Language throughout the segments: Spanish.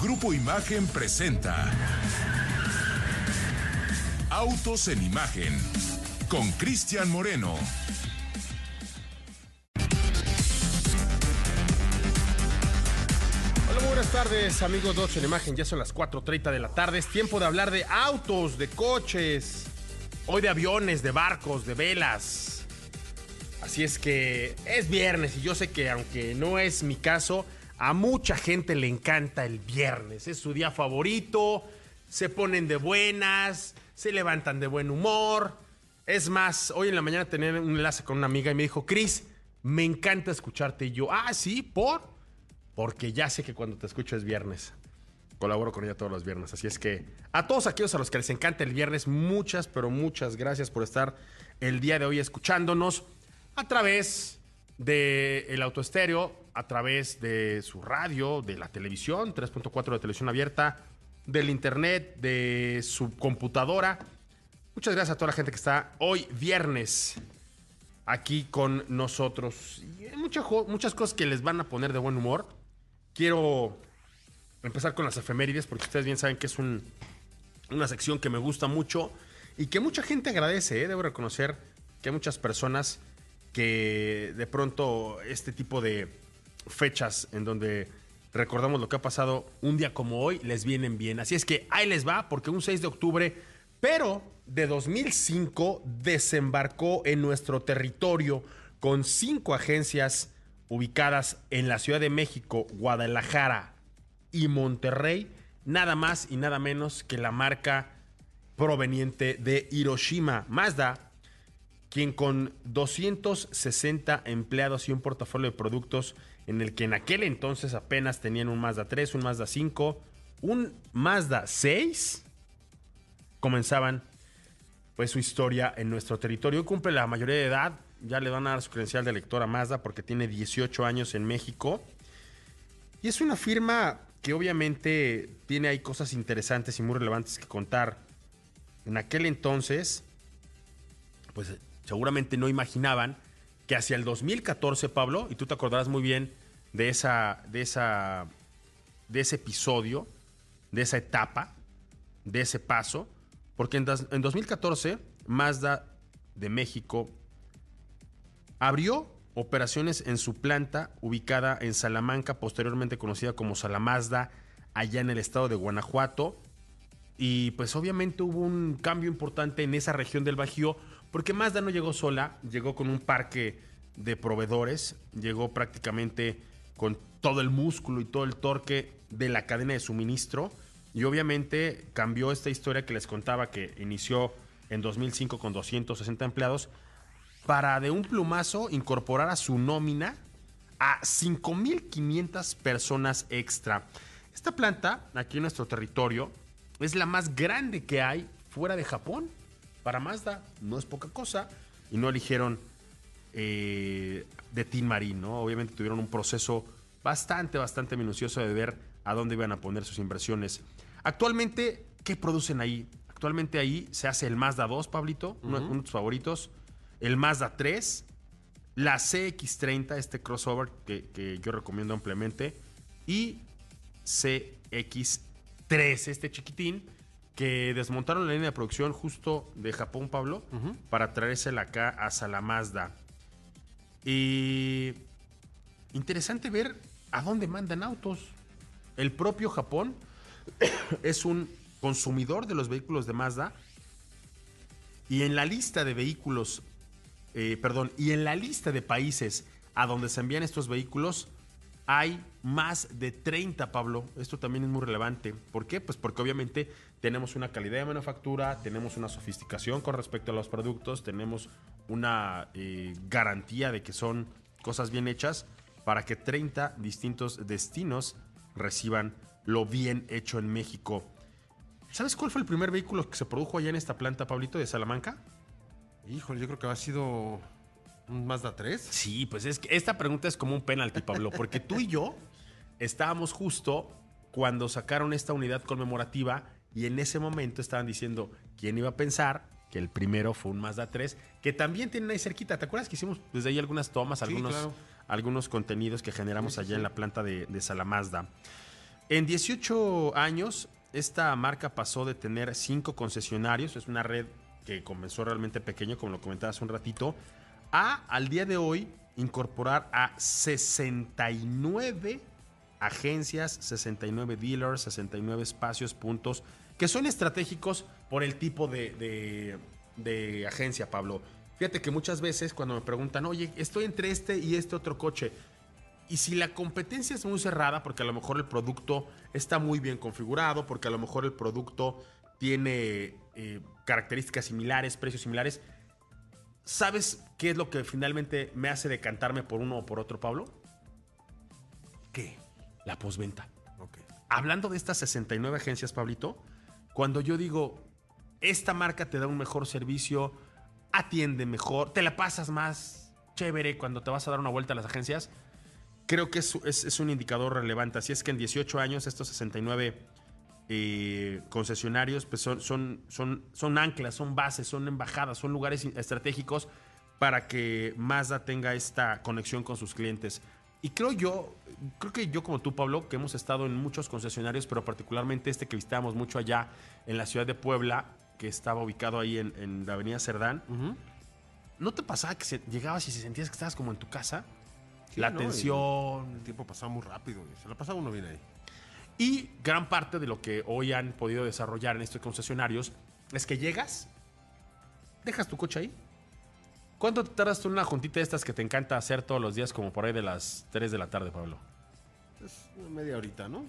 Grupo Imagen presenta Autos en Imagen con Cristian Moreno. Hola, buenas tardes, amigos de en Imagen. Ya son las 4:30 de la tarde. Es tiempo de hablar de autos, de coches, hoy de aviones, de barcos, de velas. Así es que es viernes y yo sé que aunque no es mi caso, a mucha gente le encanta el viernes. Es su día favorito, se ponen de buenas, se levantan de buen humor. Es más, hoy en la mañana tenía un enlace con una amiga y me dijo, Cris, me encanta escucharte. Y yo, ah, sí, ¿por? Porque ya sé que cuando te escucho es viernes. Colaboro con ella todos los viernes. Así es que a todos aquellos a los que les encanta el viernes, muchas, pero muchas gracias por estar el día de hoy escuchándonos a través de el autoestéreo, a través de su radio, de la televisión, 3.4 de televisión abierta, del internet, de su computadora. Muchas gracias a toda la gente que está hoy viernes aquí con nosotros. Y hay muchas, muchas cosas que les van a poner de buen humor. Quiero empezar con las efemérides porque ustedes bien saben que es un- una sección que me gusta mucho y que mucha gente agradece. ¿eh? Debo reconocer que hay muchas personas que de pronto este tipo de fechas en donde recordamos lo que ha pasado un día como hoy les vienen bien. Así es que ahí les va porque un 6 de octubre, pero de 2005 desembarcó en nuestro territorio con cinco agencias ubicadas en la Ciudad de México, Guadalajara y Monterrey, nada más y nada menos que la marca proveniente de Hiroshima, Mazda, quien con 260 empleados y un portafolio de productos en el que en aquel entonces apenas tenían un Mazda 3, un Mazda 5, un Mazda 6, comenzaban pues su historia en nuestro territorio. Cumple la mayoría de edad, ya le van a dar su credencial de lector a Mazda porque tiene 18 años en México. Y es una firma que obviamente tiene ahí cosas interesantes y muy relevantes que contar. En aquel entonces, pues seguramente no imaginaban que hacia el 2014, Pablo, y tú te acordarás muy bien de esa, de esa, de ese episodio, de esa etapa, de ese paso, porque en, en 2014 Mazda de México abrió operaciones en su planta ubicada en Salamanca, posteriormente conocida como Salamazda, allá en el estado de Guanajuato. Y pues obviamente hubo un cambio importante en esa región del Bajío, porque Mazda no llegó sola, llegó con un parque de proveedores, llegó prácticamente con todo el músculo y todo el torque de la cadena de suministro. Y obviamente cambió esta historia que les contaba que inició en 2005 con 260 empleados para de un plumazo incorporar a su nómina a 5.500 personas extra. Esta planta, aquí en nuestro territorio, es la más grande que hay fuera de Japón. Para Mazda no es poca cosa y no eligieron eh, de Tin Marín, ¿no? Obviamente tuvieron un proceso bastante, bastante minucioso de ver a dónde iban a poner sus inversiones. Actualmente, ¿qué producen ahí? Actualmente ahí se hace el Mazda 2, Pablito, uno, uno de tus favoritos, el Mazda 3, la CX30, este crossover que, que yo recomiendo ampliamente, y CX3, este chiquitín, que desmontaron la línea de producción justo de Japón, Pablo, para traérsela acá a Salamazda. Y interesante ver a dónde mandan autos. El propio Japón es un consumidor de los vehículos de Mazda. Y en la lista de vehículos, eh, perdón, y en la lista de países a donde se envían estos vehículos, hay más de 30, Pablo. Esto también es muy relevante. ¿Por qué? Pues porque obviamente tenemos una calidad de manufactura, tenemos una sofisticación con respecto a los productos, tenemos una eh, garantía de que son cosas bien hechas para que 30 distintos destinos reciban lo bien hecho en México. ¿Sabes cuál fue el primer vehículo que se produjo allá en esta planta, Pablito, de Salamanca? Híjole, yo creo que ha sido un Mazda 3. Sí, pues es que esta pregunta es como un penalti, Pablo, porque tú y yo estábamos justo cuando sacaron esta unidad conmemorativa y en ese momento estaban diciendo quién iba a pensar que el primero fue un Mazda 3, que también tienen ahí cerquita. ¿Te acuerdas que hicimos desde ahí algunas tomas, Sí, algunos, claro. algunos contenidos que generamos Sí, allá sí. en la planta de, de Salamazda? En 18 años, esta marca pasó de tener 5 concesionarios, es una red que comenzó realmente pequeño, como lo comentaba hace un ratito, a al día de hoy incorporar a 69 agencias, 69 dealers, 69 espacios, puntos, que son estratégicos por el tipo de, de- de agencia, Pablo. Fíjate que muchas veces cuando me preguntan, oye, estoy entre este y este otro coche, y si la competencia es muy cerrada, porque a lo mejor el producto está muy bien configurado, porque a lo mejor el producto tiene eh, características similares, precios similares, ¿sabes qué es lo que finalmente me hace decantarme por uno o por otro, Pablo? ¿Qué? La posventa. Ok. Hablando de estas 69 agencias, Pablito, cuando yo digo, esta marca te da un mejor servicio, atiende mejor, te la pasas más chévere cuando te vas a dar una vuelta a las agencias, creo que es, un indicador relevante. Así es que en 18 años estos 69 eh, concesionarios pues son, anclas, son bases, son embajadas, son lugares estratégicos para que Mazda tenga esta conexión con sus clientes. Y creo yo, creo que yo como tú, Pablo, que hemos estado en muchos concesionarios, pero particularmente este que visitábamos mucho allá en la ciudad de Puebla, que estaba ubicado ahí en, en la avenida Cerdán, ¿no te pasaba que se- llegabas y se sentías que estabas como en tu casa? Sí, la ¿no? atención, El tiempo pasaba muy rápido. Se la pasaba uno bien ahí. Y gran parte de lo que hoy han podido desarrollar en estos concesionarios es que llegas, dejas tu coche ahí. ¿Cuánto te tardas tú en una juntita de estas que te encanta hacer todos los días, como por ahí de las 3 de la tarde, Pablo? Es una media horita, ¿no?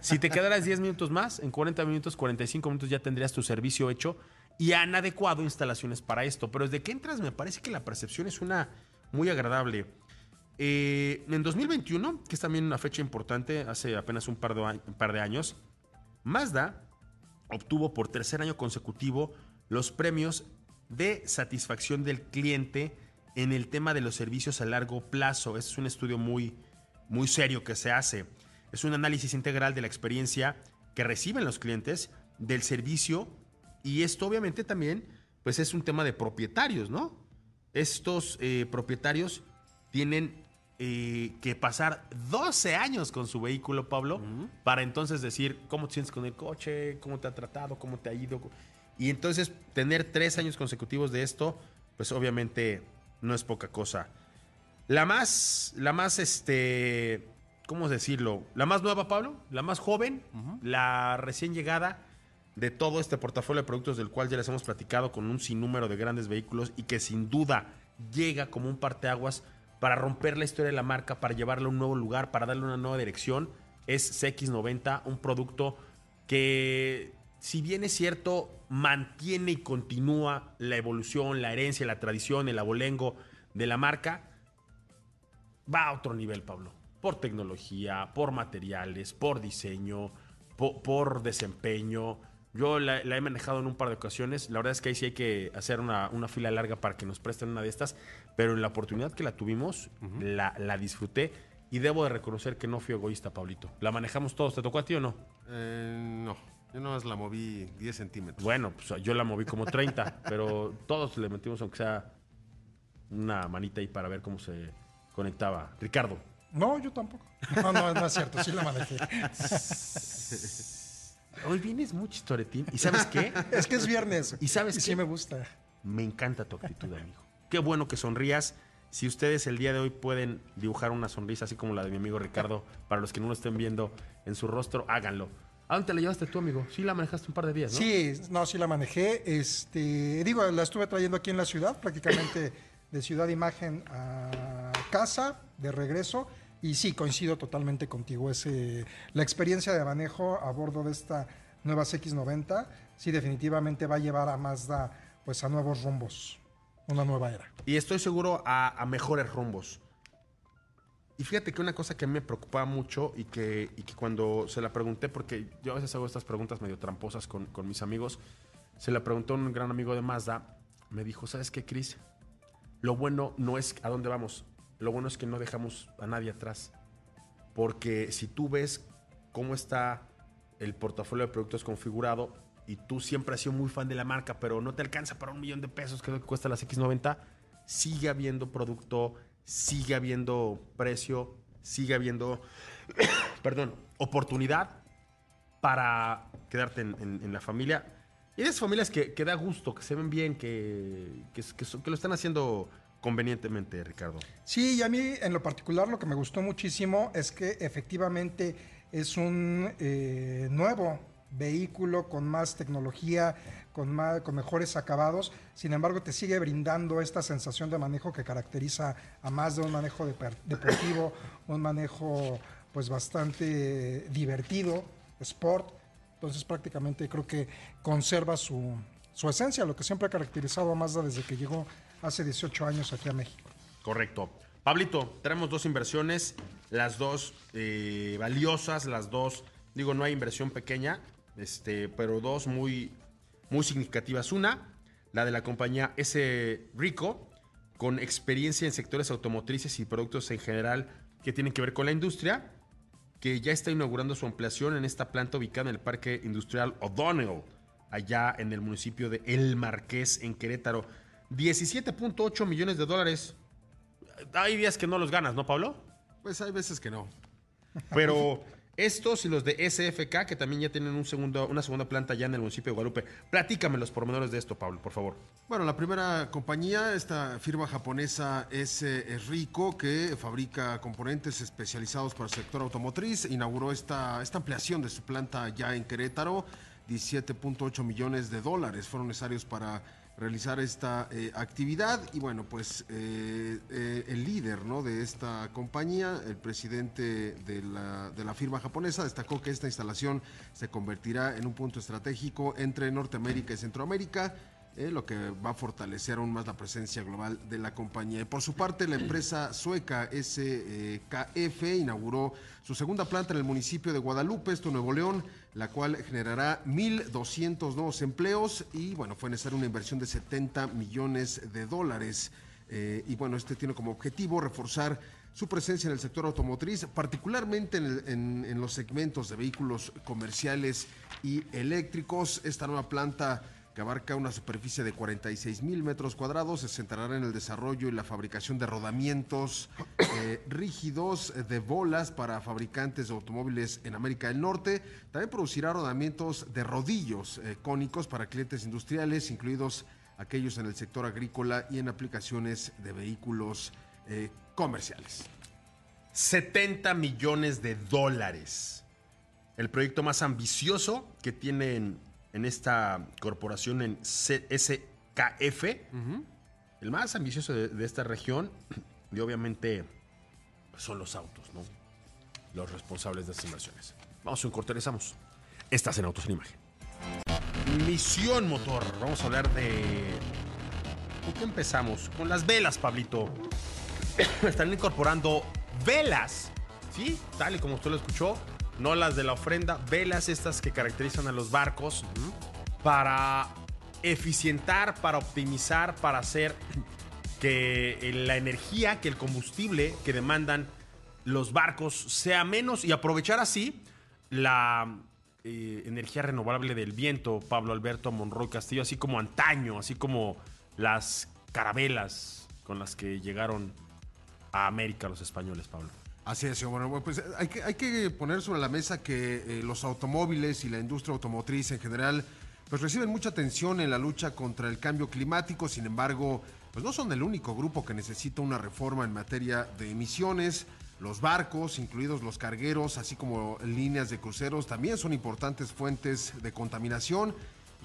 Si te quedaras 10 minutos más, en 40 minutos, 45 minutos ya tendrías tu servicio hecho y han adecuado instalaciones para esto. Pero desde que entras me parece que la percepción es una muy agradable. Eh, en 2021, que es también una fecha importante, hace apenas un par de, a- un par de años, Mazda obtuvo por tercer año consecutivo los premios de satisfacción del cliente en el tema de los servicios a largo plazo. Este es un estudio muy, muy serio que se hace. Es un análisis integral de la experiencia que reciben los clientes, del servicio, y esto obviamente también pues es un tema de propietarios, ¿no? Estos eh, propietarios tienen eh, que pasar 12 años con su vehículo, Pablo, para entonces decir cómo te sientes con el coche, cómo te ha tratado, cómo te ha ido. Y entonces tener tres años consecutivos de esto, pues obviamente no es poca cosa. La más, la más, este, ¿cómo decirlo? La más nueva, Pablo, la más joven, la recién llegada de todo este portafolio de productos del cual ya les hemos platicado con un sinnúmero de grandes vehículos y que sin duda llega como un parteaguas para romper la historia de la marca, para llevarla a un nuevo lugar, para darle una nueva dirección, es CX90, un producto que, si bien es cierto, mantiene y continúa la evolución, la herencia, la tradición, el abolengo de la marca, va a otro nivel, Pablo. Por tecnología, por materiales, por diseño, po- por, desempeño. Yo la, la he manejado en un par de ocasiones. La verdad es que ahí sí hay que hacer una, una fila larga para que nos presten una de estas. Pero en la oportunidad que la tuvimos, la, la disfruté. Y debo de reconocer que no fui egoísta, Pablito. La manejamos todos. ¿Te tocó a ti o no? Eh, no. Yo nomás la moví 10 centímetros. Bueno, pues yo la moví como 30, pero todos le metimos aunque sea una manita ahí para ver cómo se conectaba. Ricardo. No, yo tampoco. No, no, no es cierto, sí la manejé. Hoy vienes muy chistoretín. ¿Y sabes qué? Es que es viernes. ¿Y sabes sí qué? me gusta. Me encanta tu actitud, amigo. Qué bueno que sonrías. Si ustedes el día de hoy pueden dibujar una sonrisa así como la de mi amigo Ricardo, para los que no lo estén viendo en su rostro, háganlo. ¿A dónde te la llevaste tú, amigo? Sí, la manejaste un par de días, ¿no? Sí, no, sí la manejé. Este, digo, la estuve trayendo aquí en la ciudad, prácticamente de Ciudad Imagen a casa, de regreso. Y sí, coincido totalmente contigo. Ese, la experiencia de manejo a bordo de esta nueva CX90, sí, definitivamente va a llevar a Mazda pues, a nuevos rumbos, una nueva era. Y estoy seguro a, a mejores rumbos. Y fíjate que una cosa que me preocupaba mucho y que, y que cuando se la pregunté, porque yo a veces hago estas preguntas medio tramposas con, con mis amigos, se la preguntó un gran amigo de Mazda, me dijo, ¿sabes qué, Chris? Lo bueno no es a dónde vamos, lo bueno es que no dejamos a nadie atrás. Porque si tú ves cómo está el portafolio de productos configurado y tú siempre has sido muy fan de la marca, pero no te alcanza para un millón de pesos, que es lo que cuesta las X90, sigue habiendo producto, sigue habiendo precio, sigue habiendo perdón, oportunidad para quedarte en, la familia. Y esas familias que, da gusto, que se ven bien, que, que, que lo están haciendo convenientemente, Ricardo. Sí, y a mí en lo particular lo que me gustó muchísimo es que efectivamente es un eh, nuevo vehículo con más tecnología, con, más, con mejores acabados, sin embargo te sigue brindando esta sensación de manejo que caracteriza a más de un manejo deportivo, un manejo pues bastante divertido, sport, entonces prácticamente creo que conserva su, su esencia, lo que siempre ha caracterizado a Mazda desde que llegó hace 18 años aquí a México. Correcto. Pablito, tenemos dos inversiones, las dos eh, valiosas, las dos, digo, no hay inversión pequeña, este, pero dos muy, muy significativas. Una, la de la compañía S. Rico, con experiencia en sectores automotrices y productos en general que tienen que ver con la industria, que ya está inaugurando su ampliación en esta planta ubicada en el Parque Industrial O'Donnell, allá en el municipio de El Marqués, en Querétaro. 17.8 millones de dólares. Hay días que no los ganas, ¿no, Pablo? Pues hay veces que no. Pero estos y los de SFK, que también ya tienen un segundo, una segunda planta ya en el municipio de Guadalupe. Platícame los pormenores de esto, Pablo, por favor. Bueno, la primera compañía, esta firma japonesa es Rico, que fabrica componentes especializados para el sector automotriz, inauguró esta, esta ampliación de su planta ya en Querétaro. 17.8 millones de dólares fueron necesarios para realizar esta eh, actividad y bueno pues eh, eh, el líder ¿no? de esta compañía el presidente de la, de la firma japonesa destacó que esta instalación se convertirá en un punto estratégico entre Norteamérica y Centroamérica eh, lo que va a fortalecer aún más la presencia global de la compañía. Por su parte, la empresa sueca SKF inauguró su segunda planta en el municipio de Guadalupe, esto Nuevo León, la cual generará 1.200 nuevos empleos y bueno, fue necesaria una inversión de 70 millones de dólares. Eh, y bueno, este tiene como objetivo reforzar su presencia en el sector automotriz, particularmente en los segmentos de vehículos comerciales y eléctricos. Esta nueva planta que abarca una superficie de 46 mil metros cuadrados, se centrará en el desarrollo y la fabricación de rodamientos eh, rígidos eh, de bolas para fabricantes de automóviles en América del Norte. También producirá rodamientos de rodillos eh, cónicos para clientes industriales, incluidos aquellos en el sector agrícola y en aplicaciones de vehículos eh, comerciales. 70 millones de dólares. El proyecto más ambicioso que tienen en esta corporación en SKF. El más ambicioso de, de esta región. Y obviamente pues, son los autos, ¿no? Los responsables de estas inversiones. Vamos a un corte, regresamos. Estás en Autos en Imagen. Misión Motor. Vamos a hablar de... ¿Con qué empezamos? Con las velas, Pablito están incorporando velas, ¿sí? Tal y como usted lo escuchó, no las de la ofrenda, velas estas que caracterizan a los barcos para eficientar, para optimizar, para hacer que la energía, que el combustible que demandan los barcos sea menos y aprovechar así la eh, energía renovable del viento, Pablo Alberto Monroy Castillo, así como antaño, así como las carabelas con las que llegaron a América los españoles, Pablo. Así es. Bueno, pues hay que, hay que poner sobre la mesa que eh, los automóviles y la industria automotriz en general pues reciben mucha atención en la lucha contra el cambio climático, sin embargo, pues no son el único grupo que necesita una reforma en materia de emisiones. Los barcos, incluidos los cargueros, así como líneas de cruceros, también son importantes fuentes de contaminación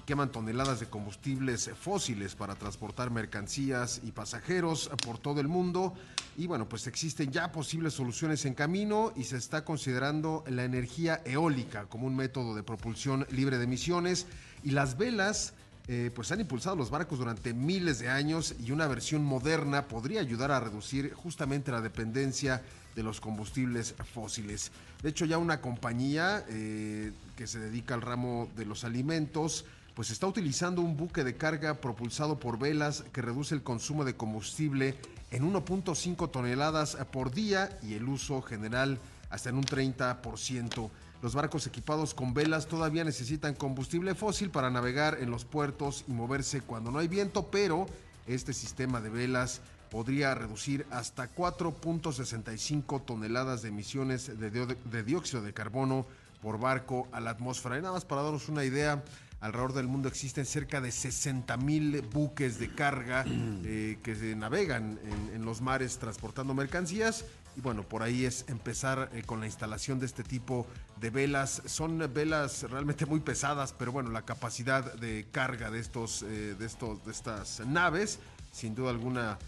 queman toneladas de combustibles fósiles para transportar mercancías y pasajeros por todo el mundo. Y bueno, pues existen ya posibles soluciones en camino y se está considerando la energía eólica como un método de propulsión libre de emisiones. Y las velas eh, pues han impulsado los barcos durante miles de años y una versión moderna podría ayudar a reducir justamente la dependencia de los combustibles fósiles. De hecho, ya una compañía eh, que se dedica al ramo de los alimentos, pues está utilizando un buque de carga propulsado por velas que reduce el consumo de combustible en 1.5 toneladas por día y el uso general hasta en un 30%. Los barcos equipados con velas todavía necesitan combustible fósil para navegar en los puertos y moverse cuando no hay viento, pero este sistema de velas podría reducir hasta 4.65 toneladas de emisiones de, dióxido de carbono por barco a la atmósfera. Y nada más para darnos una idea, alrededor del mundo existen cerca de 60 mil buques de carga eh, que se navegan en, en los mares transportando mercancías. Y bueno, por ahí es empezar eh, con la instalación de este tipo de velas. Son velas realmente muy pesadas, pero bueno, la capacidad de carga de estos, eh, de estos, de estas naves, sin duda alguna,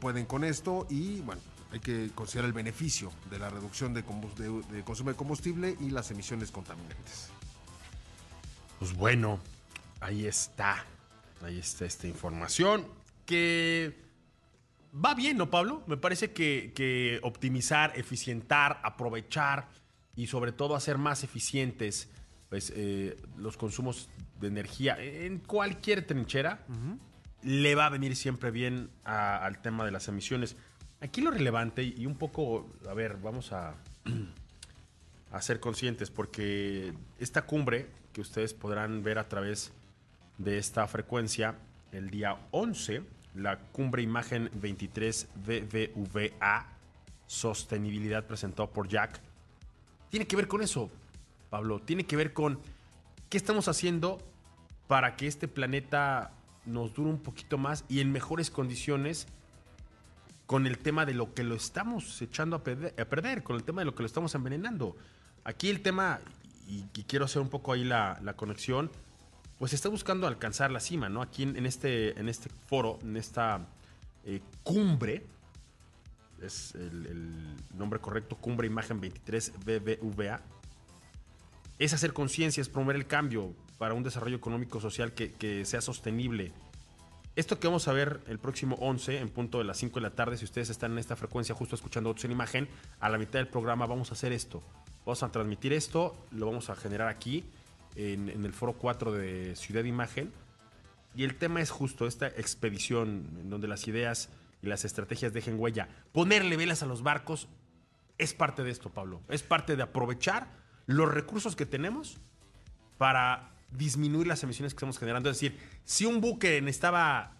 pueden con esto. Y bueno, hay que considerar el beneficio de la reducción de, combus- de- de consumo de combustible y las emisiones contaminantes. Pues bueno, ahí está. Ahí está esta información que va bien, ¿no, Pablo? Me parece que, que optimizar, eficientar, aprovechar y sobre todo hacer más eficientes pues, eh, los consumos de energía en cualquier trinchera le va a venir siempre bien a- al tema de las emisiones. Aquí lo relevante y un poco, a ver, vamos a, a ser conscientes, porque esta cumbre que ustedes podrán ver a través de esta frecuencia el día 11, la cumbre imagen 23 BBVA Sostenibilidad presentado por Jack, tiene que ver con eso, Pablo, tiene que ver con qué estamos haciendo para que este planeta nos dure un poquito más y en mejores condiciones con el tema de lo que lo estamos echando a perder, a perder, con el tema de lo que lo estamos envenenando. Aquí el tema, y, quiero hacer un poco ahí la, conexión, pues está buscando alcanzar la cima, ¿no? Aquí en, en este, en este foro, en esta eh, cumbre, es el, nombre correcto, Cumbre Imagen 23 BBVA, es hacer conciencia, es promover el cambio para un desarrollo económico social que, que sea sostenible. Esto que vamos a ver el próximo 11 en punto de las 5 de la tarde, si ustedes están en esta frecuencia justo escuchando Autos en Imagen, a la mitad del programa vamos a hacer esto. Vamos a transmitir esto, lo vamos a generar aquí en, el foro 4 de Ciudad Imagen. Y el tema es justo esta expedición en donde las ideas y las estrategias dejen huella. Ponerle velas a los barcos es parte de esto, Pablo. Es parte de aprovechar los recursos que tenemos para disminuir las emisiones que estamos generando. Es decir, si un buque necesitaba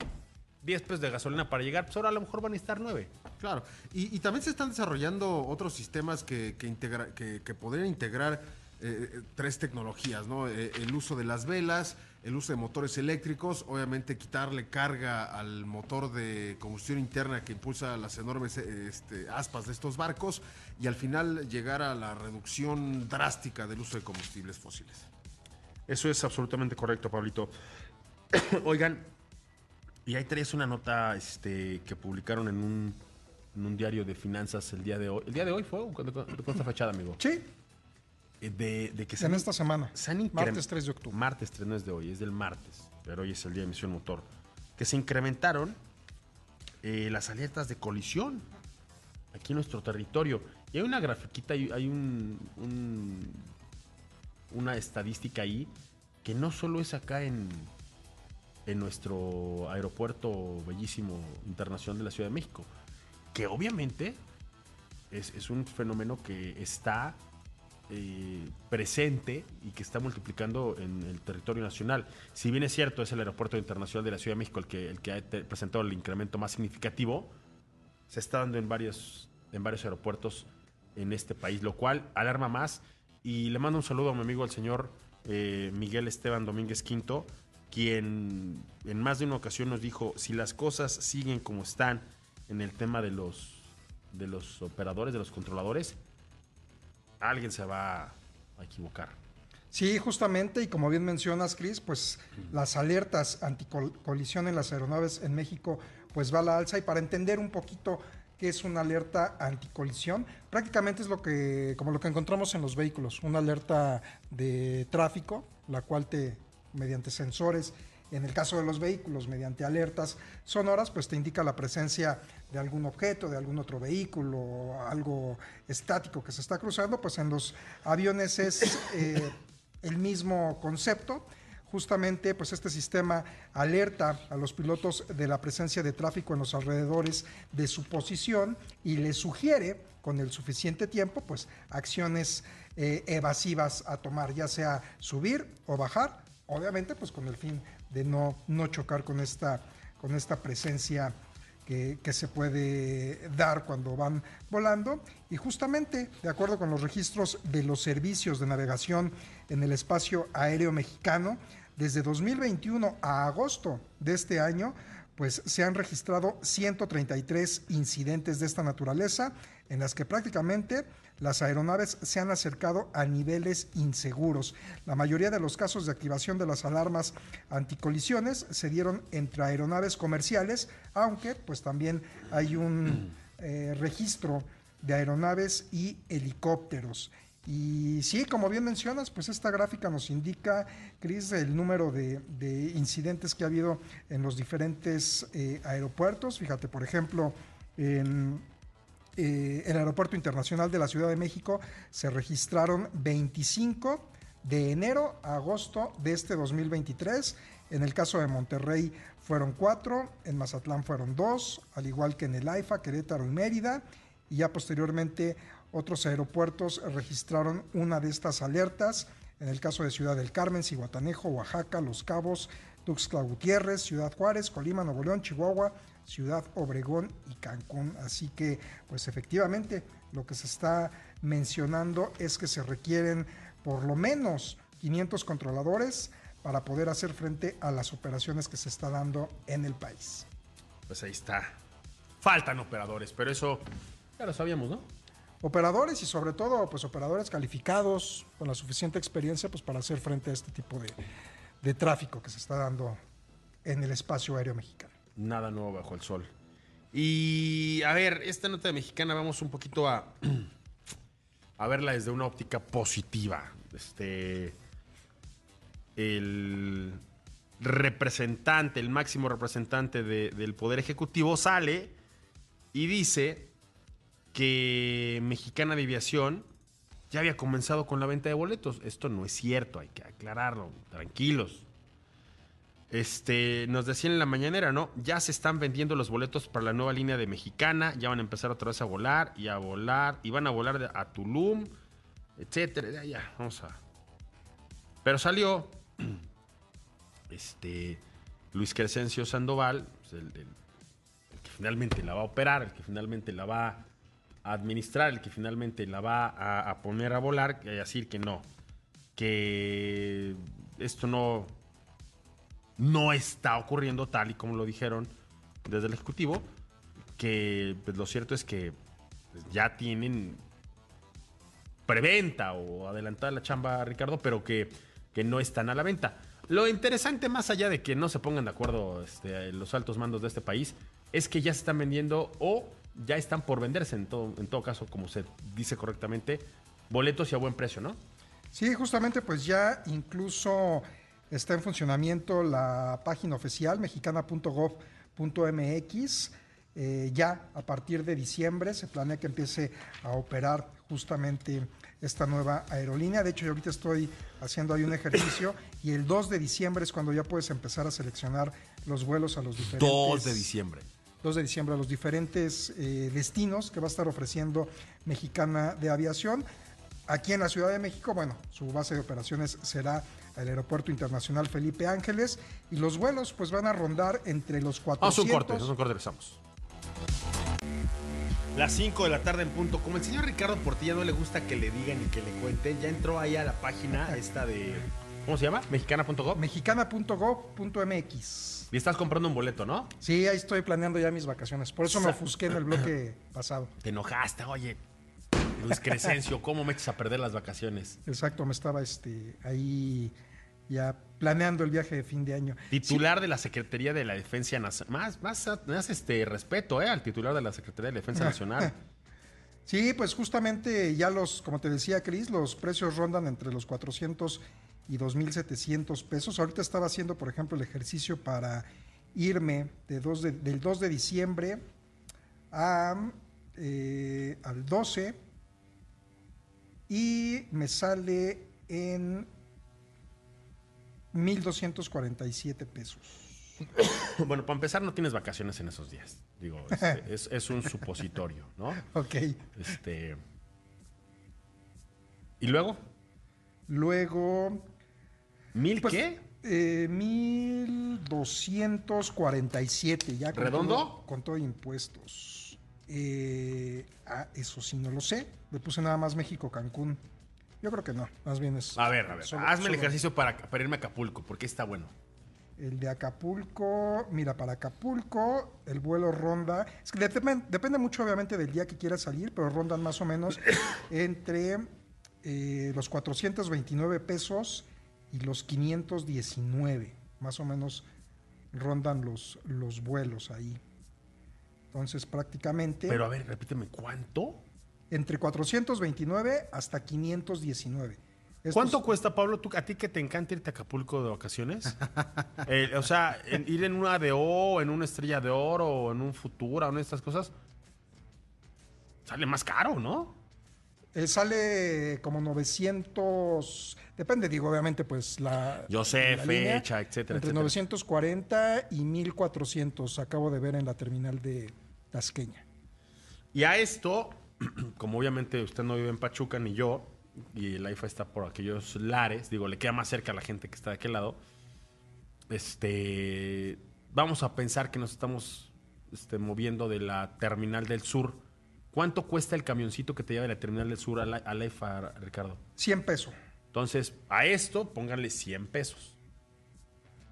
10 pesos de gasolina para llegar, pues ahora a lo mejor van a necesitar 9. Claro, y, y también se están desarrollando otros sistemas que, que, integra- que- que podrían integrar eh, eh, tres tecnologías, ¿no? Eh, el uso de las velas, el uso de motores eléctricos, obviamente quitarle carga al motor de combustión interna que impulsa las enormes este, aspas de estos barcos y al final llegar a la reducción drástica del uso de combustibles fósiles. Eso es absolutamente correcto, Pablito. Oigan, y ahí traes una nota este, que publicaron en un, en un diario de finanzas el día de hoy. ¿El día de hoy fue? ¿Cuándo está fachada, amigo? Sí, Eh, De, de que se en han- esta semana. se han Martes 3 de octubre. Martes 3 no es de hoy, es del martes. Pero hoy es el día de emisión motor. Que se incrementaron eh, las alertas de colisión aquí en nuestro territorio. Y hay una grafiquita, hay, hay un, un- una estadística ahí que no solo es acá en, en nuestro aeropuerto bellísimo internacional de la Ciudad de México, que obviamente es, un fenómeno que está eh, presente y que está multiplicando en el territorio nacional. Si bien es cierto, es el aeropuerto internacional de la Ciudad de México el que, el que ha presentado el incremento más significativo, se está dando en varios, en varios aeropuertos en este país, lo cual alarma más. Y le mando un saludo a mi amigo el señor eh, Miguel Esteban Domínguez Quinto, quien en más de una ocasión nos dijo, si las cosas siguen como están en el tema de los, de los operadores, de los controladores, alguien se va a equivocar. Sí, justamente, y como bien mencionas, Chris, pues las alertas anticolisión en las aeronaves en México, pues va a la alza. Y para entender un poquito qué es una alerta anticolisión, prácticamente es lo que, como lo que encontramos en los vehículos, una alerta de tráfico, la cual te, mediante sensores, en el caso de los vehículos, mediante alertas sonoras, pues te indica la presencia de algún objeto, de algún otro vehículo, algo estático que se está cruzando, pues en los aviones es eh, el mismo concepto. Justamente, pues este sistema alerta a los pilotos de la presencia de tráfico en los alrededores de su posición y les sugiere, con el suficiente tiempo, pues acciones eh, evasivas a tomar, ya sea subir o bajar, obviamente, pues con el fin de no, no chocar con esta, con esta presencia que, que se puede dar cuando van volando. Y justamente, de acuerdo con los registros de los servicios de navegación en el espacio aéreo mexicano, desde 2021 a agosto de este año, pues se han registrado 133 incidentes de esta naturaleza en las que prácticamente las aeronaves se han acercado a niveles inseguros. La mayoría de los casos de activación de las alarmas anticolisiones se dieron entre aeronaves comerciales, aunque pues también hay un eh, registro de aeronaves y helicópteros. Y sí, como bien mencionas, pues esta gráfica nos indica, Cris, el número de, de, incidentes que ha habido en los diferentes eh, aeropuertos. Fíjate, por ejemplo, en eh, el Aeropuerto Internacional de la Ciudad de México se registraron 25 de enero a agosto de este 2023. En el caso de Monterrey fueron cuatro, en Mazatlán fueron dos, al igual que en el AIFA, Querétaro y Mérida. Y ya posteriormente otros aeropuertos registraron una de estas alertas. En el caso de Ciudad del Carmen, Cihuatanejo, Oaxaca, Los Cabos, Tuxtla Gutiérrez, Ciudad Juárez, Colima, Nuevo León, Chihuahua, Ciudad Obregón y Cancún. Así que, pues efectivamente, lo que se está mencionando es que se requieren por lo menos 500 controladores para poder hacer frente a las operaciones que se está dando en el país. Pues ahí está. Faltan operadores, pero eso ya lo sabíamos, ¿no? Operadores y sobre todo, pues operadores calificados con la suficiente experiencia, pues para hacer frente a este tipo de, de tráfico que se está dando en el espacio aéreo mexicano. Nada nuevo bajo el sol. Y a ver, esta nota de mexicana vamos un poquito a, a verla desde una óptica positiva. Este. El representante, el máximo representante de, del Poder Ejecutivo sale y dice que Mexicana de Aviación ya había comenzado con la venta de boletos. Esto no es cierto, hay que aclararlo. Tranquilos. Este, nos decían en la mañanera, ¿no? Ya se están vendiendo los boletos para la nueva línea de Mexicana, ya van a empezar otra vez a volar y a volar, y van a volar a Tulum, etcétera. Ya, vamos a. Pero salió este Luis Crescencio Sandoval, pues, el, el, el, que finalmente la va a operar, el que finalmente la va administrar, el que finalmente la va a, poner a volar, y decir que no, que esto no no está ocurriendo tal y como lo dijeron desde el Ejecutivo, que pues, lo cierto es que pues, ya tienen preventa o adelantada la chamba, Ricardo, pero que, que, no están a la venta. Lo interesante, más allá de que no se pongan de acuerdo este, los altos mandos de este país, es que ya se están vendiendo o ya están por venderse, en todo, en todo caso, como se dice correctamente, boletos y a buen precio, ¿no? Sí, justamente pues ya incluso está en funcionamiento la página oficial mexicana.gov.mx. Eh, ya a partir de diciembre se planea que empiece a operar justamente esta nueva aerolínea. De hecho, yo ahorita estoy haciendo ahí un ejercicio y el 2 de diciembre es cuando ya puedes empezar a seleccionar los vuelos a los diferentes... 2 de diciembre. 2 de diciembre a los diferentes eh, destinos que va a estar ofreciendo Mexicana de Aviación. Aquí en la Ciudad de México, bueno, su base de operaciones será el Aeropuerto Internacional Felipe Ángeles y los vuelos pues van a rondar entre los 400... Vamos a un corte, vamos a un corte, regresamos. Las 5 de la tarde en punto. Como el señor Ricardo Portilla no le gusta que le digan y que le cuenten, ya entró ahí a la página esta de... ¿Cómo se llama? Mexicana.gov. Mexicana.gov.mx. Y estás comprando un boleto, ¿no? Sí, ahí estoy planeando ya mis vacaciones. Por eso me ofusqué en el bloque pasado. Te enojaste, oye. Luis Crescencio, ¿cómo me echas a perder las vacaciones? Exacto, me estaba este, ahí ya planeando el viaje de fin de año. Titular sí. de la Secretaría de la Defensa Nacional. Más, más, más este respeto, ¿eh? Al titular de la Secretaría de la Defensa Nacional. Sí, pues justamente ya los, como te decía Cris, los precios rondan entre los 400 y 2.700 pesos. Ahorita estaba haciendo, por ejemplo, el ejercicio para irme de 2 de, del 2 de diciembre a, eh, al 12 y me sale en 1.247 pesos. Bueno, para empezar, no tienes vacaciones en esos días. Digo, este, es, es, un supositorio, ¿no? Ok. Este. ¿Y luego? Luego. ¿Mil pues, qué? Eh, 1247 ya con ¿Redondo? todo- con todo impuestos. Eh, ah, eso sí no lo sé. Le puse nada más México Cancún. Yo creo que no, más bien es. A ver, a ver. solo- hazme el ejercicio para, para irme a Acapulco, porque está bueno. El de Acapulco, mira, para Acapulco el vuelo ronda, es que depende, depende mucho obviamente del día que quieras salir, pero rondan más o menos entre eh, los 429 pesos y los 519, más o menos rondan los, los vuelos ahí. Entonces prácticamente Pero a ver, repíteme, ¿cuánto? entre 429 hasta 519. Estos- ¿Cuánto cuesta, Pablo, tú, a ti que te encanta irte a Acapulco de vacaciones? Eh, o sea, en- ir en una de O, en una estrella de oro, o en un Futura, o en estas cosas, sale más caro, ¿no? Eh, sale como 900, depende, digo, obviamente, pues la... Yo sé, la línea, fecha, etcétera, Entre etcétera. 940 y 1400, acabo de ver en la terminal de Tasqueña. Y a esto, como obviamente usted no vive en Pachuca ni yo, y el IFA está por aquellos lares, digo, le queda más cerca a la gente que está de aquel lado, este, vamos a pensar que nos estamos este, moviendo de la terminal del sur. ¿Cuánto cuesta el camioncito que te lleva de la terminal del sur a la, a la IFA, Ricardo? 100 pesos. Entonces, a esto pónganle 100 pesos.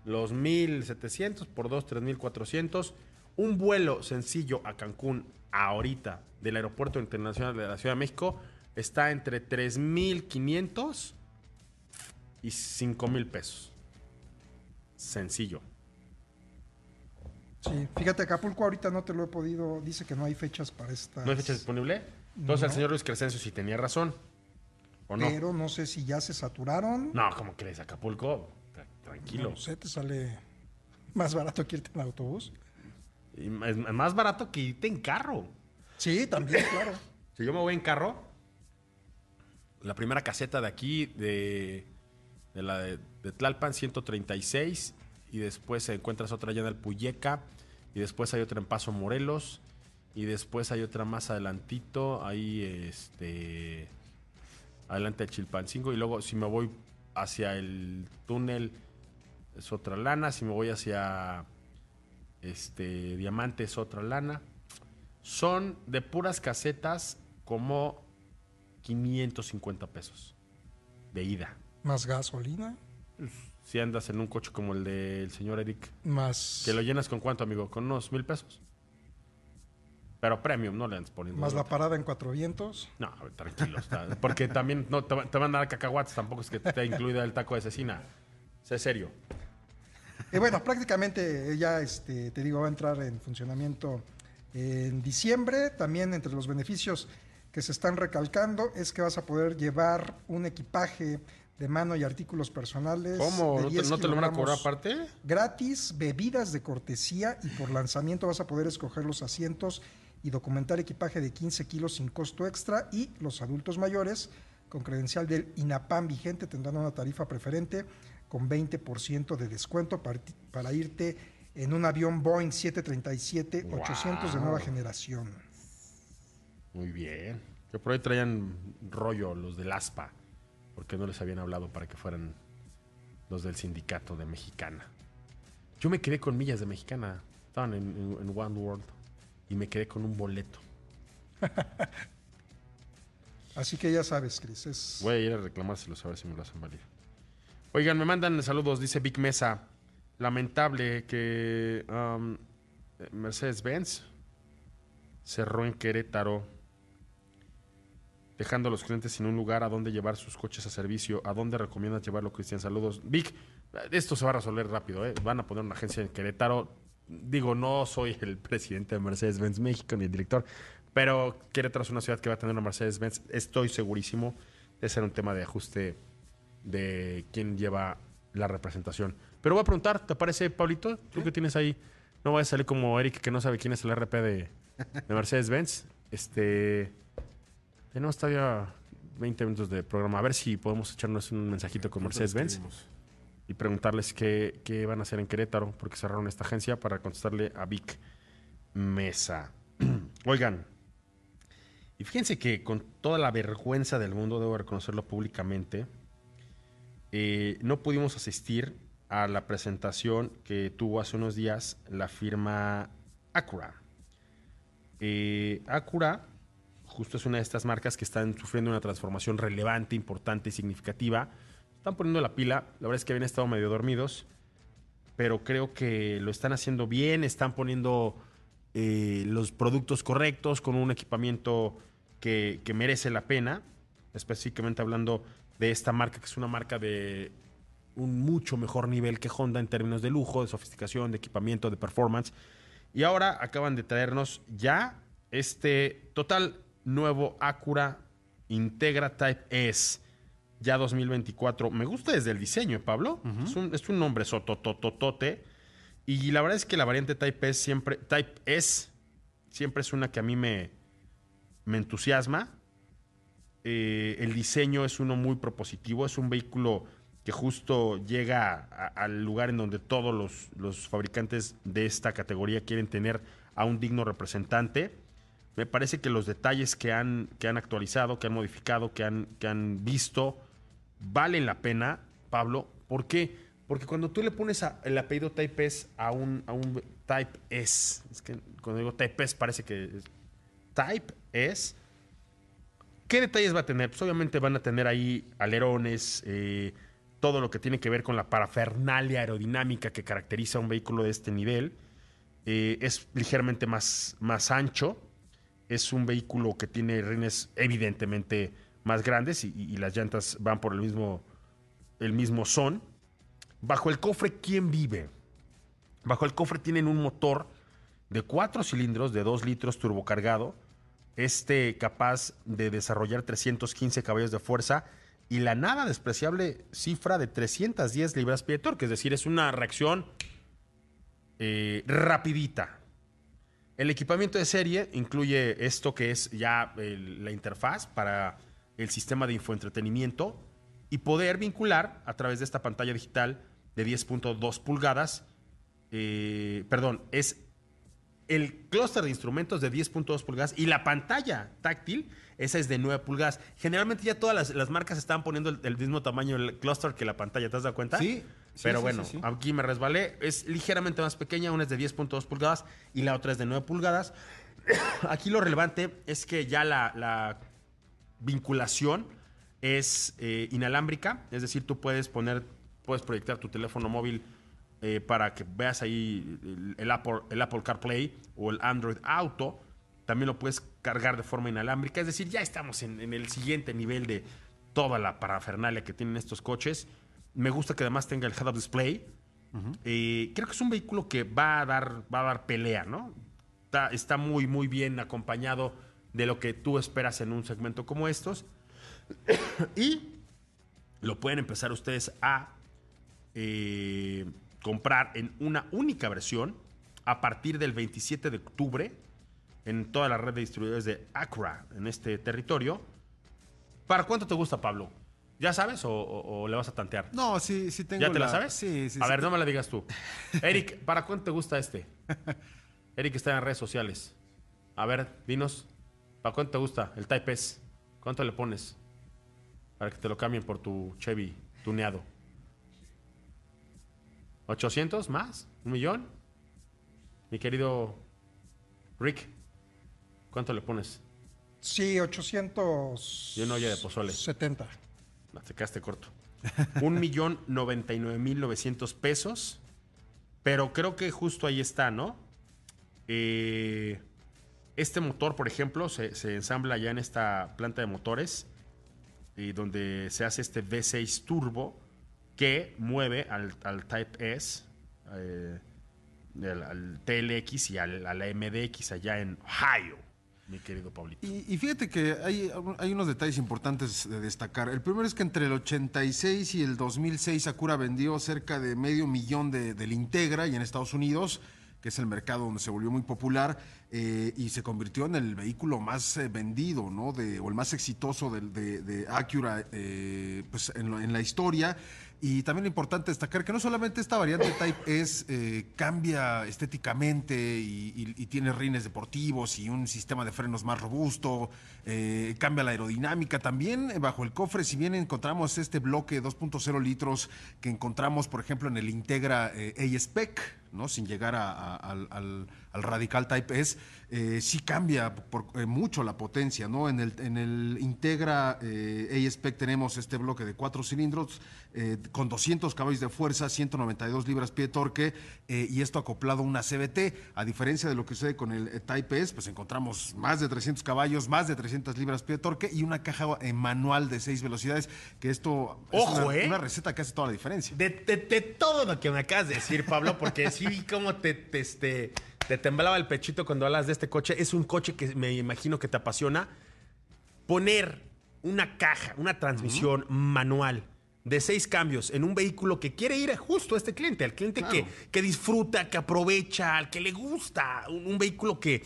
Los 1.700 por 2, 3.400. Un vuelo sencillo a Cancún ahorita del Aeropuerto Internacional de la Ciudad de México está entre 3.500 y 5.000 pesos. Sencillo. Sí, fíjate, Acapulco ahorita no te lo he podido, dice que no hay fechas para esta. ¿No hay fecha disponible? Entonces el señor Luis Crescencio sí tenía razón. ¿O no? Pero no sé si ya se saturaron. No, como que les Acapulco. Tra- Tranquilo. No sé, te sale más barato que irte en autobús. Y es más barato que irte en carro. Sí, también, claro. Si yo me voy en carro, la primera caseta de aquí, de, de la de, de Tlalpan, 136, y después encuentras otra allá en el Puyeca, y después hay otra en Paso Morelos, y después hay otra más adelantito, ahí este, adelante de Chilpancingo, y luego si me voy hacia el túnel es otra lana, si me voy hacia este Diamante es otra lana. Son de puras casetas como 550 pesos de ida. Más gasolina, Si andas en un coche como el del señor Eric, más, que lo llenas con cuánto, amigo? Con unos mil pesos. Pero premium, no le andes poniendo. más la parada en Cuatro Vientos. No, a ver, tranquilo. está- porque también no, te, te van a dar cacahuates, tampoco es que te incluida el taco de cecina. Sé serio. Y bueno, prácticamente ya, este, te digo, va a entrar en funcionamiento en diciembre. También entre los beneficios que se están recalcando es que vas a poder llevar un equipaje de mano y artículos personales. ¿Cómo? ¿No te, 10 no te lo van a cobrar aparte? Gratis, bebidas de cortesía y por lanzamiento vas a poder escoger los asientos y documentar equipaje de 15 kilos sin costo extra y los adultos mayores con credencial del INAPAM vigente tendrán una tarifa preferente con 20% de descuento para, irte en un avión Boeing 737-800 de nueva Wow. generación. Muy bien. Que por ahí traían rollo los del ASPA, porque no les habían hablado para que fueran los del sindicato de Mexicana. Yo me quedé con millas de Mexicana. Estaban en, en- en One World y me quedé con un boleto. Así que ya sabes, Cris, es... Voy a ir a reclamárselos a ver si me lo hacen válido. Oigan, me mandan saludos, dice Vic Mesa. Lamentable que um, Mercedes-Benz cerró en Querétaro, dejando a los clientes sin un lugar a donde llevar sus coches a servicio. ¿A dónde recomiendas llevarlo, Cristian? Saludos. Vic, esto se va a resolver rápido. ¿eh? Van a poner una agencia en Querétaro. Digo, no soy el presidente de Mercedes-Benz México ni el director, pero Querétaro es una ciudad que va a tener una Mercedes-Benz. Estoy segurísimo. Ese era un tema de ajuste de quién lleva la representación. Pero voy a preguntar, ¿te parece, Pablito? Tú que tienes ahí, no vayas a salir como Eric que no sabe quién es el RP de, de Mercedes-Benz. Este. Tenemos todavía 20 minutos de programa. A ver si podemos echarnos un mensajito con Mercedes-Benz y preguntarles qué, qué van a hacer en Querétaro, porque cerraron esta agencia para contestarle a Vic Mesa. Oigan, y fíjense que con toda la vergüenza del mundo, debo reconocerlo públicamente, eh, no pudimos asistir a la presentación que tuvo hace unos días la firma Acura. Eh, Acura justo es una de estas marcas que están sufriendo una transformación relevante, importante y significativa. Están poniendo la pila, la verdad es que habían estado medio dormidos, pero creo que lo están haciendo bien, están poniendo eh, los productos correctos con un equipamiento que, que merece la pena, específicamente hablando de esta marca, que es una marca de un mucho mejor nivel que Honda en términos de lujo, de sofisticación, de equipamiento, de performance. Y ahora acaban de traernos ya este total nuevo Acura Integra Type S, ya 2024. Me gusta desde el diseño, Pablo. es, un, es un nombre sotototote. Y la verdad es que la variante Type S siempre, Type S, siempre es una que a mí me, me entusiasma. Eh, el diseño es uno muy propositivo, es un vehículo que justo llega a- al lugar en donde todos los, los fabricantes de esta categoría quieren tener a un digno representante. Me parece que los detalles que han, que han actualizado, que han modificado, que han, que han visto, valen la pena, Pablo. ¿Por qué? Porque cuando tú le pones el apellido Type S a un, a un Type S, es que cuando digo Type S parece que es Type S, ¿Qué detalles va a tener? Pues obviamente van a tener ahí alerones, eh, todo lo que tiene que ver con la parafernalia aerodinámica que caracteriza a un vehículo de este nivel. Eh, es ligeramente más, más ancho. Es un vehículo que tiene rines evidentemente más grandes y, las llantas van por el mismo, el mismo son. Bajo el cofre, ¿quién vive? Bajo el cofre tienen un motor de cuatro cilindros de 2 litros turbocargado, este capaz de desarrollar 315 caballos de fuerza y la nada despreciable cifra de 310 libras-pie de torque, es decir, es una reacción eh, rapidita. El equipamiento de serie incluye esto que es ya el- la interfaz para el sistema de infoentretenimiento y poder vincular a través de esta pantalla digital de 10.2 pulgadas, eh, perdón, es el clúster de instrumentos de 10.2 pulgadas y la pantalla táctil, esa es de 9 pulgadas. Generalmente ya todas las, marcas están poniendo el, el mismo tamaño del clúster que la pantalla, ¿te has dado cuenta? Sí, sí, Pero sí, bueno, sí, aquí me resbalé. Es ligeramente más pequeña, una es de 10.2 pulgadas y la otra es de 9 pulgadas. Aquí lo relevante es que ya la, la vinculación es eh, inalámbrica, es decir, tú puedes poner, puedes proyectar tu teléfono móvil eh, para que veas ahí el, el Apple, el Apple CarPlay o el Android Auto. También lo puedes cargar de forma inalámbrica, es decir, ya estamos en, en el siguiente nivel de toda la parafernalia que tienen estos coches. Me gusta que además tenga el head-up display. Eh, creo que es un vehículo que va a dar, va a dar pelea, ¿no? Está, está muy, muy bien acompañado de lo que tú esperas en un segmento como estos. y lo pueden empezar ustedes a eh, comprar en una única versión a partir del 27 de octubre en toda la red de distribuidores de Acura en este territorio. ¿Para cuánto te gusta, Pablo? ¿Ya sabes o, o- o le vas a tantear? No, sí, sí tengo ¿Ya te la, la- sabes? Sí, sí. A sí. ver, no me la digas tú. Eric, ¿para cuánto te gusta este? Eric está en redes sociales. A ver, dinos, ¿para cuánto te gusta el Type S? ¿Cuánto le pones? Para que te lo cambien por tu Chevy tuneado. ¿800 más? ¿Un millón? Mi querido Rick, ¿cuánto le pones? Sí, 800. Y una olla de pozole. 70. No, te quedaste corto. Un millón noventa y nueve mil novecientos pesos. Pero creo que justo ahí está, ¿no? Eh, este motor, por ejemplo, se, ensambla ya en esta planta de motores. Y donde se hace este V6 turbo que mueve al, al Type S, al, al TLX y al, a la MDX allá en Ohio, mi querido Pablito. Y, fíjate que hay, hay unos detalles importantes de destacar. El primero es que entre el 86 y el 2006 Acura vendió cerca de medio millón de, del Integra y en Estados Unidos, que es el mercado donde se volvió muy popular, eh, y se convirtió en el vehículo más eh, vendido, ¿no? De, o el más exitoso de, de Acura eh, pues en, en la historia. Y también es importante destacar que no solamente esta variante Type S eh, cambia estéticamente y, tiene rines deportivos y un sistema de frenos más robusto, eh, cambia la aerodinámica. También eh, bajo el cofre, si bien encontramos este bloque 2.0 litros que encontramos, por ejemplo, en el Integra eh, A-Spec, ¿no? sin llegar a- al- al Radical Type S, eh, sí cambia por, eh, mucho la potencia. ¿no? En, el, en el Integra eh, A-Spec tenemos este bloque de cuatro cilindros eh, con 200 caballos de fuerza, 192 libras pie de torque y esto acoplado a una CBT. A diferencia de lo que sucede con el Type S, pues encontramos más de 300 caballos, más de 300 libras pie de torque y una caja manual de 6 velocidades, que esto Ojo, es una, una receta que hace toda la diferencia. De, de- de todo lo que me acabas de decir, Pablo, porque sí vi cómo te, te, este, te temblaba el pechito cuando hablas de este coche. Es un coche que me imagino que te apasiona. Poner una caja, una transmisión manual de seis cambios en un vehículo que quiere ir justo a este cliente, al cliente que, que disfruta, que aprovecha, al que le gusta, un, un vehículo que,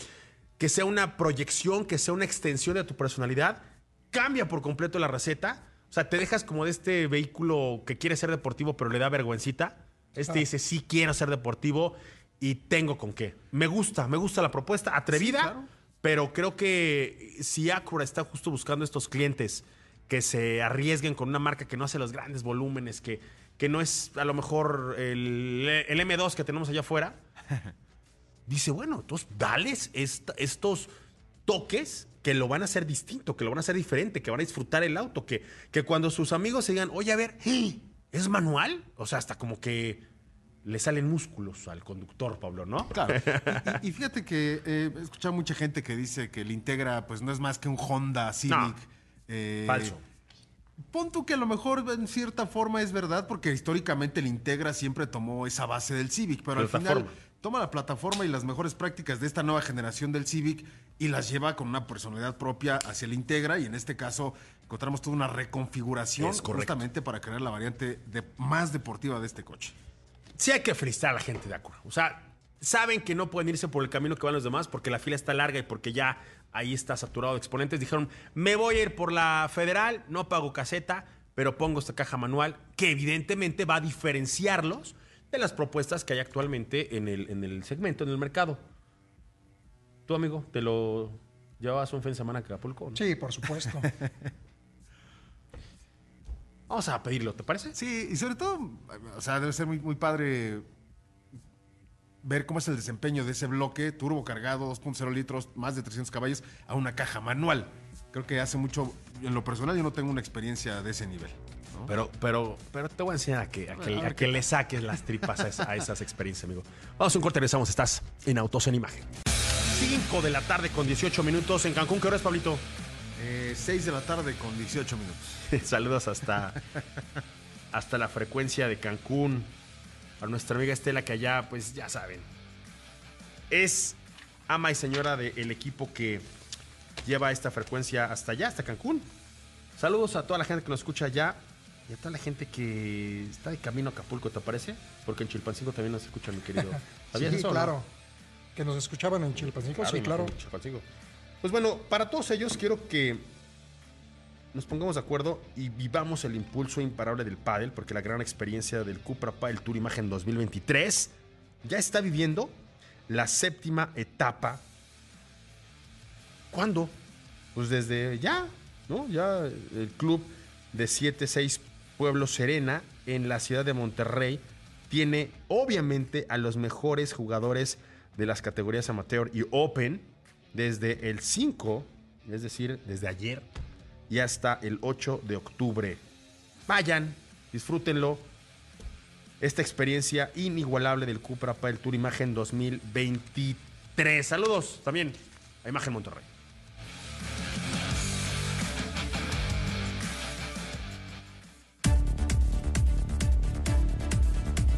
que sea una proyección, que sea una extensión de tu personalidad, cambia por completo la receta. O sea, te dejas como de este vehículo que quiere ser deportivo, pero le da vergüencita. Este dice, sí quiero ser deportivo y tengo con qué. Me gusta, me gusta la propuesta, atrevida, Sí, claro. pero creo que si Acura está justo buscando estos clientes que se arriesguen con una marca que no hace los grandes volúmenes, que, que no es a lo mejor el, el M2 que tenemos allá afuera, dice, bueno, entonces dales estos toques que lo van a hacer distinto, que lo van a hacer diferente, que van a disfrutar el auto, que, que cuando sus amigos se digan, oye, a ver, ¡eh! ¿es manual? O sea, hasta como que le salen músculos al conductor, Pablo, ¿no? Claro. Y, fíjate que eh, he escuchado mucha gente que dice que el Integra pues no es más que un Honda Civic. No. eh, Falso. Pon tú que a lo mejor en cierta forma es verdad, porque históricamente el Integra siempre tomó esa base del Civic, pero al final toma la plataforma y las mejores prácticas de esta nueva generación del Civic y las lleva con una personalidad propia hacia el Integra y en este caso encontramos toda una reconfiguración justamente para crear la variante de- más deportiva de este coche. Sí hay que felicitar a la gente de Acura. O sea, saben que no pueden irse por el camino que van los demás porque la fila está larga y porque ya ahí está saturado de exponentes. Dijeron, me voy a ir por la federal, no pago caseta, pero pongo esta caja manual que evidentemente va a diferenciarlos de las propuestas que hay actualmente en el, en el segmento, en el mercado. ¿Tú, amigo, te lo llevabas un fin de semana a Acapulco? no? Sí, por supuesto. Vamos a pedirlo, ¿te parece? Sí, y sobre todo, o sea, debe ser muy, muy padre ver cómo es el desempeño de ese bloque turbo cargado, 2.0 litros, más de 300 caballos, a una caja manual. Creo que hace mucho, en lo personal yo no tengo una experiencia de ese nivel. ¿no? Pero, pero, pero te voy a enseñar a que, a que, a que le saques las tripas a, esa- a esas experiencias, amigo. Vamos a un corte, regresamos. Estás en Autos en Imagen. 5 de la tarde con 18 minutos en Cancún. ¿Qué hora es, Pablito? 6 Eh, de la tarde con 18 minutos. Saludos hasta, hasta la frecuencia de Cancún. A nuestra amiga Estela, que allá, pues ya saben, es ama y señora del equipo que lleva esta frecuencia hasta allá, hasta Cancún. Saludos a toda la gente que nos escucha allá y a toda la gente que está de camino a Acapulco, ¿te parece? Porque en Chilpancingo también nos escucha, mi querido. ¿Sabías sí, eso no? claro. Que nos escuchaban en Chilpancingo, sí, imagino, claro. en Chilpancingo. Pues bueno, para todos ellos quiero que nos pongamos de acuerdo y vivamos el impulso imparable del pádel, porque la gran experiencia del Cupra Padel Tour Imagen 2023 ya está viviendo la séptima etapa. ¿Cuándo? Pues desde ya, ¿no? Ya el club de 7-6 Pueblo Serena en la ciudad de Monterrey tiene obviamente a los mejores jugadores de las categorías amateur y open desde el 5, es decir, desde ayer y hasta el 8 de octubre. Vayan, disfrútenlo. Esta experiencia inigualable del Cupra para el Tour Imagen 2023. Saludos también a Imagen Monterrey.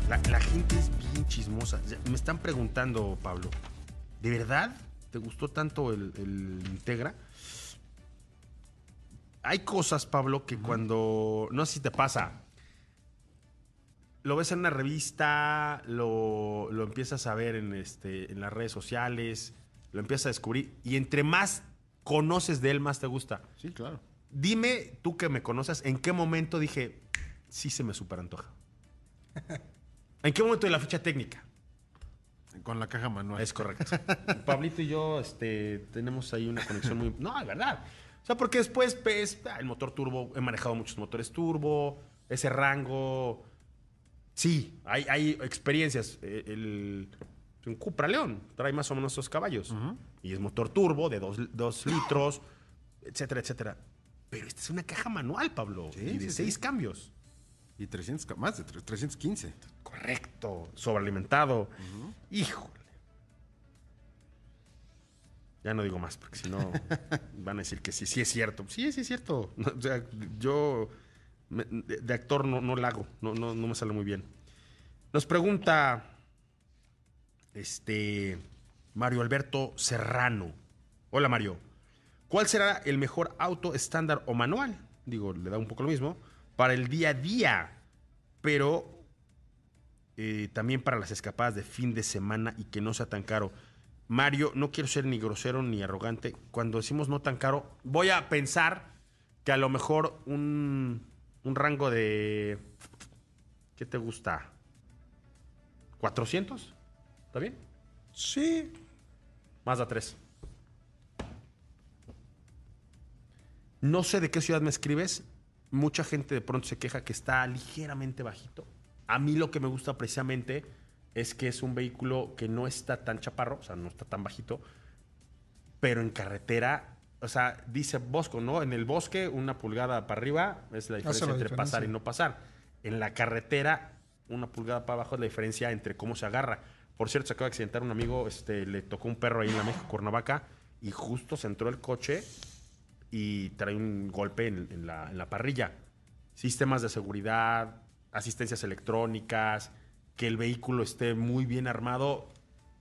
La, la gente es bien chismosa. Me están preguntando, Pablo, ¿de verdad te gustó tanto el, el Integra? Hay cosas, Pablo, que cuando. No sé si te pasa. Lo ves en una revista, lo, lo empiezas a ver en, este, en las redes sociales, lo empiezas a descubrir. Y entre más conoces de él, más te gusta. Sí, claro. Dime, tú que me conoces, ¿en qué momento dije, sí se me superantoja. ¿En qué momento de la ficha técnica? Con la caja manual. Es correcto. Pablito y yo este, tenemos ahí una conexión muy... No, es verdad. O sea, porque después, pues, el motor turbo, he manejado muchos motores turbo, ese rango... Sí, hay, hay experiencias. Eh, El, un Cupra León trae más o menos esos caballos. Y es motor turbo de 2 litros, etcétera, etcétera. Pero esta es una caja manual, Pablo. Sí, y de sí, seis sí. cambios. Y 300, ca- más de tre- 315. Correcto. Sobrealimentado. Híjole. Ya no digo más, porque si no van a decir que sí, sí es cierto. Sí, sí es cierto. No, o sea, yo me- de, de actor no, no la hago. No, no, no me sale muy bien. Nos pregunta este Mario Alberto Serrano. Hola Mario. ¿Cuál será el mejor auto estándar o manual? Digo, le da un poco lo mismo. Para el día a día. Pero eh, también para las escapadas de fin de semana y que no sea tan caro. Mario, no quiero ser ni grosero ni arrogante. Cuando decimos no tan caro, voy a pensar que a lo mejor un, un rango de... ¿Qué te gusta? ¿400? ¿Está bien? Sí, Más de 3. No sé de qué ciudad me escribes. Mucha gente de pronto se queja que está ligeramente bajito. A mí lo que me gusta precisamente es que es un vehículo que no está tan chaparro, o sea, no está tan bajito, pero en carretera, o sea, dice Bosco, ¿no? En el bosque, una pulgada para arriba es la diferencia la entre diferencia. pasar y no pasar. En la carretera, una pulgada para abajo es la diferencia entre cómo se agarra. Por cierto, se acaba de accidentar un amigo, este, le tocó un perro ahí en la México, Cuernavaca, y justo se entró el coche y trae un golpe en, en la, en la parrilla. Sistemas de seguridad, asistencias electrónicas, que el vehículo esté muy bien armado,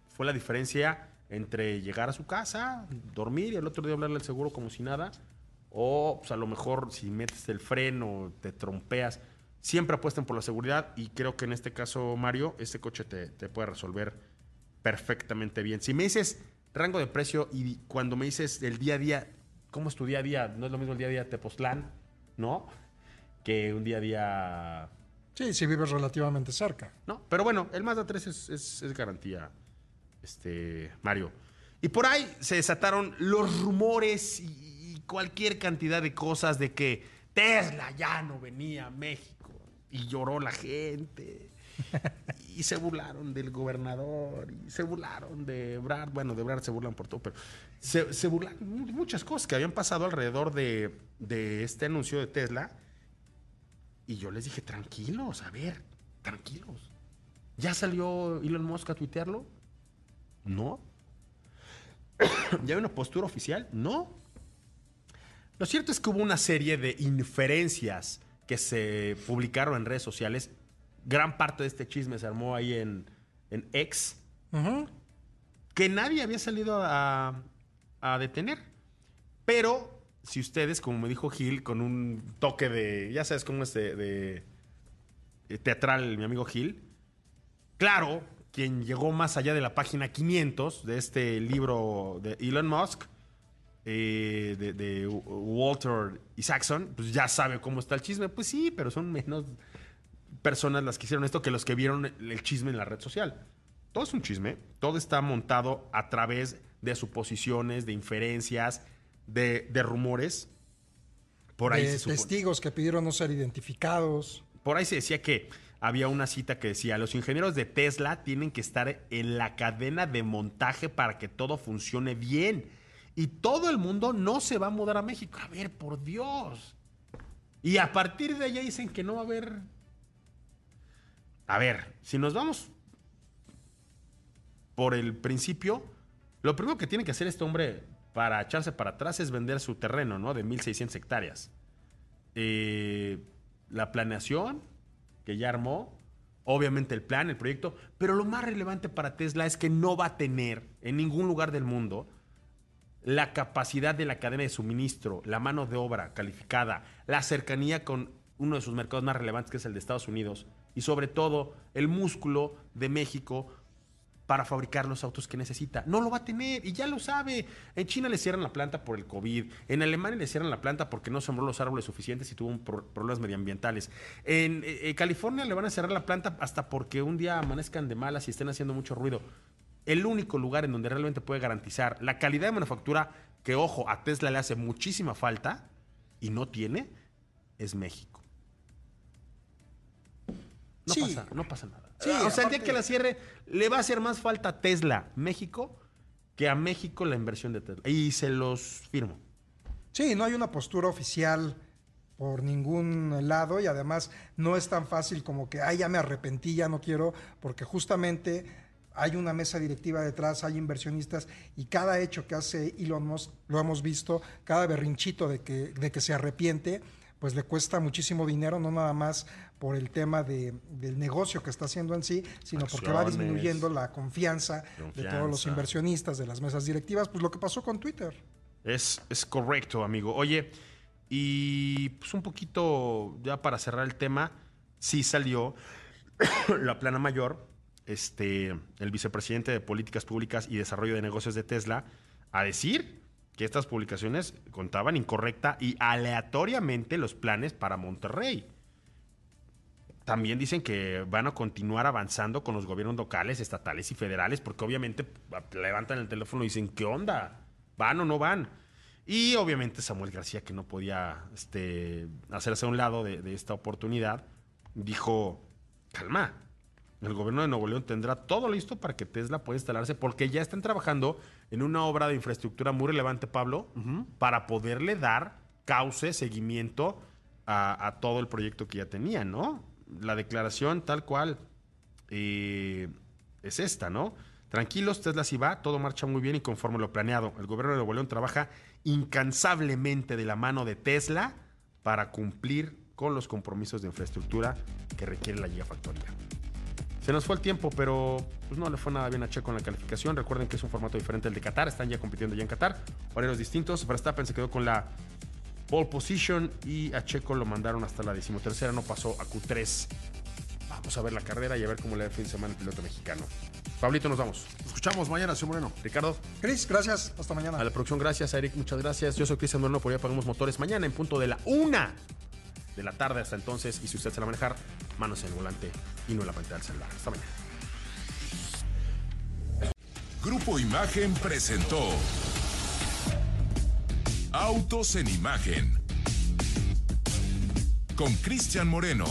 fue la diferencia entre llegar a su casa, dormir y el otro día hablarle al seguro como si nada, o pues, a lo mejor si metes el freno, te trompeas. Siempre apuesten por la seguridad y creo que en este caso, Mario, este coche te, te puede resolver perfectamente bien. Si me dices rango de precio y cuando me dices el día a día, ¿cómo es tu día a día? No es lo mismo el día a día Tepoztlán, ¿no? Que un día a día sí, si vives relativamente cerca. ¿no? Pero bueno, el Mazda 3 es, es- es garantía, este, Mario. Y por ahí se desataron los rumores y, y cualquier cantidad de cosas de que Tesla ya no venía a México. Y lloró la gente. Y se burlaron del gobernador. Y se burlaron de Brad. Bueno, de Brad se burlan por todo, pero se, se burlaron muchas cosas que habían pasado alrededor de, de este anuncio de Tesla. Y yo les dije, tranquilos, a ver, tranquilos. ¿Ya salió Elon Musk a tuitearlo? No. ¿Ya hay una postura oficial? No. Lo cierto es que hubo una serie de inferencias que se publicaron en redes sociales. Gran parte de este chisme se armó ahí en, en X, que nadie había salido a, a detener. Pero si ustedes, como me dijo Gil, con un toque de, ya sabes cómo es de, de teatral mi amigo Gil, claro, quien llegó más allá de la página 500 de este libro de Elon Musk, eh, de, de Walter Isaacson, pues ya sabe cómo está el chisme. Pues sí, pero son menos personas las que hicieron esto que los que vieron el el chisme en la red social. Todo es un chisme, todo está montado a través de suposiciones, de inferencias, de, de rumores. Por ahí, de se testigos que pidieron no ser identificados. por ahí se decía que había una cita que decía, los ingenieros de Tesla tienen que estar en la cadena de montaje para que todo funcione bien. Y todo el mundo no se va a mudar a México. A ver, por Dios. Y a partir de allá dicen que no va a haber... A ver, si nos vamos por el principio, lo primero que tiene que hacer este hombre para echarse para atrás es vender su terreno, ¿no? De 1.600 hectáreas. Eh, la planeación que ya armó, obviamente el plan, el proyecto, pero lo más relevante para Tesla es que no va a tener en ningún lugar del mundo la capacidad de la cadena de suministro, la mano de obra calificada, la cercanía con uno de sus mercados más relevantes, que es el de Estados Unidos, y sobre todo el músculo de México para fabricar los autos que necesita. No lo va a tener y ya lo sabe. En China le cierran la planta por el COVID. En Alemania le cierran la planta porque no sembró los árboles suficientes y tuvo un pro- problemas medioambientales. En eh, eh, California le van a cerrar la planta hasta porque un día amanezcan de malas y estén haciendo mucho ruido. El único lugar en donde realmente puede garantizar la calidad de manufactura que, ojo, a Tesla le hace muchísima falta y no tiene, es México. No, Sí. pasa, no pasa nada. Sí, o sea, el día que la cierre, le va a hacer más falta a Tesla, México, que a México la inversión de Tesla. Y se los firmo. Sí, no hay una postura oficial por ningún lado y además no es tan fácil como que, ay, ya me arrepentí, ya no quiero, porque justamente hay una mesa directiva detrás, hay inversionistas y cada hecho que hace Elon Musk, lo hemos visto, cada berrinchito de que, de que se arrepiente, pues le cuesta muchísimo dinero, no nada más por el tema de- del negocio que está haciendo en sí, sino porque va disminuyendo la confianza, de todos los Confianza. inversionistas, de las mesas directivas, pues lo que pasó con Twitter. Es, es correcto, amigo. Oye, y pues un poquito ya para cerrar el tema, sí salió la plana mayor, este, el vicepresidente de Políticas Públicas y Desarrollo de Negocios de Tesla, a decir que estas publicaciones contaban incorrecta y aleatoriamente los planes para Monterrey. También dicen que van a continuar avanzando con los gobiernos locales, estatales y federales, porque obviamente levantan el teléfono y dicen, ¿qué onda? ¿Van o no van? Y obviamente Samuel García, que no podía este, hacerse a un lado de, de esta oportunidad, dijo, calma, el gobierno de Nuevo León tendrá todo listo para que Tesla pueda instalarse, porque ya están trabajando en una obra de infraestructura muy relevante, Pablo, para poderle dar cauce, seguimiento a, a todo el proyecto que ya tenían, ¿no? La declaración tal cual eh, es esta, ¿no? Tranquilos, Tesla sí va, todo marcha muy bien y conforme lo planeado. El gobierno de Nuevo León trabaja incansablemente de la mano de Tesla para cumplir con los compromisos de infraestructura que requiere la gigafactoría. Se nos fue el tiempo, pero pues no le fue nada bien a Checo en la calificación. Recuerden que es un formato diferente al de Qatar. Están ya compitiendo ya en Qatar. Horarios distintos. Verstappen se quedó con la pole position y a Checo lo mandaron hasta la decimotercera. No pasó a Q3. Vamos a ver la carrera y a ver cómo le da el fin de semana el piloto mexicano. Pablito, nos vamos. Nos escuchamos mañana, señor Moreno. Ricardo, Cris, gracias, hasta mañana. a la producción, gracias. A Eric, muchas gracias. Yo soy Cristian Moreno, por ahí apagamos motores. Mañana en punto de la una de la tarde hasta entonces. Y si usted se la va a manejar, manos en el volante y no en la pantalla del celular. Hasta mañana. Grupo Imagen presentó Autos en Imagen con Cristian Moreno.